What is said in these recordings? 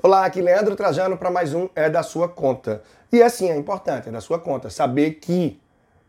Olá, aqui Leandro Trajano para mais um É da Sua Conta. E assim, é importante, é da sua conta, saber que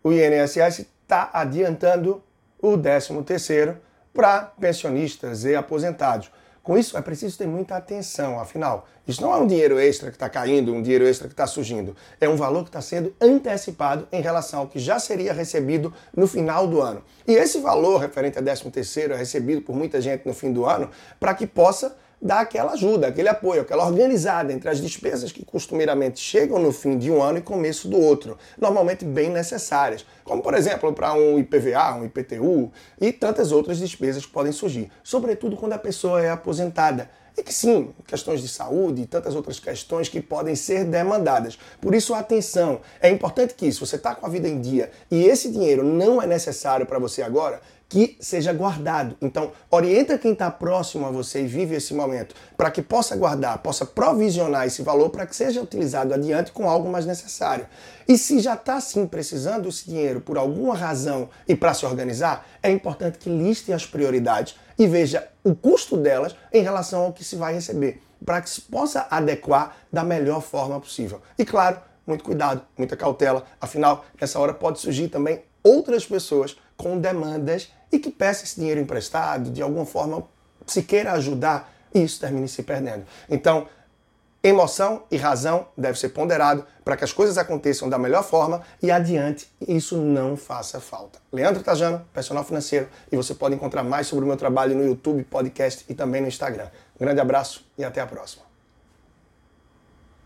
o INSS está adiantando o 13 terceiro para pensionistas e aposentados. Com isso, é preciso ter muita atenção, afinal, isso não é um dinheiro extra que está caindo, um dinheiro extra que está surgindo. É um valor que está sendo antecipado em relação ao que já seria recebido no final do ano. E esse valor referente a 13 terceiro é recebido por muita gente no fim do ano para que possa dar aquela ajuda, aquele apoio, aquela organizada entre as despesas que costumeiramente chegam no fim de um ano e começo do outro, normalmente bem necessárias, como por exemplo para um IPVA, um IPTU e tantas outras despesas que podem surgir, sobretudo quando a pessoa é aposentada. E que sim, questões de saúde e tantas outras questões que podem ser demandadas. Por isso, atenção. É importante que, se você está com a vida em dia e esse dinheiro não é necessário para você agora, que seja guardado. Então, orienta quem está próximo a você e vive esse momento para que possa guardar, possa provisionar esse valor para que seja utilizado adiante com algo mais necessário. E se já está sim precisando desse dinheiro por alguma razão e para se organizar, é importante que liste as prioridades e veja o custo delas em relação ao que se vai receber, para que se possa adequar da melhor forma possível. E claro, muito cuidado, muita cautela, afinal, nessa hora pode surgir também outras pessoas com demandas e que peça esse dinheiro emprestado, de alguma forma se queira ajudar, isso termine se perdendo. Então, emoção e razão deve ser ponderado para que as coisas aconteçam da melhor forma e adiante isso não faça falta. Leandro Tajano, personal financeiro, e você pode encontrar mais sobre o meu trabalho no YouTube, podcast e também no Instagram. Um grande abraço e até a próxima.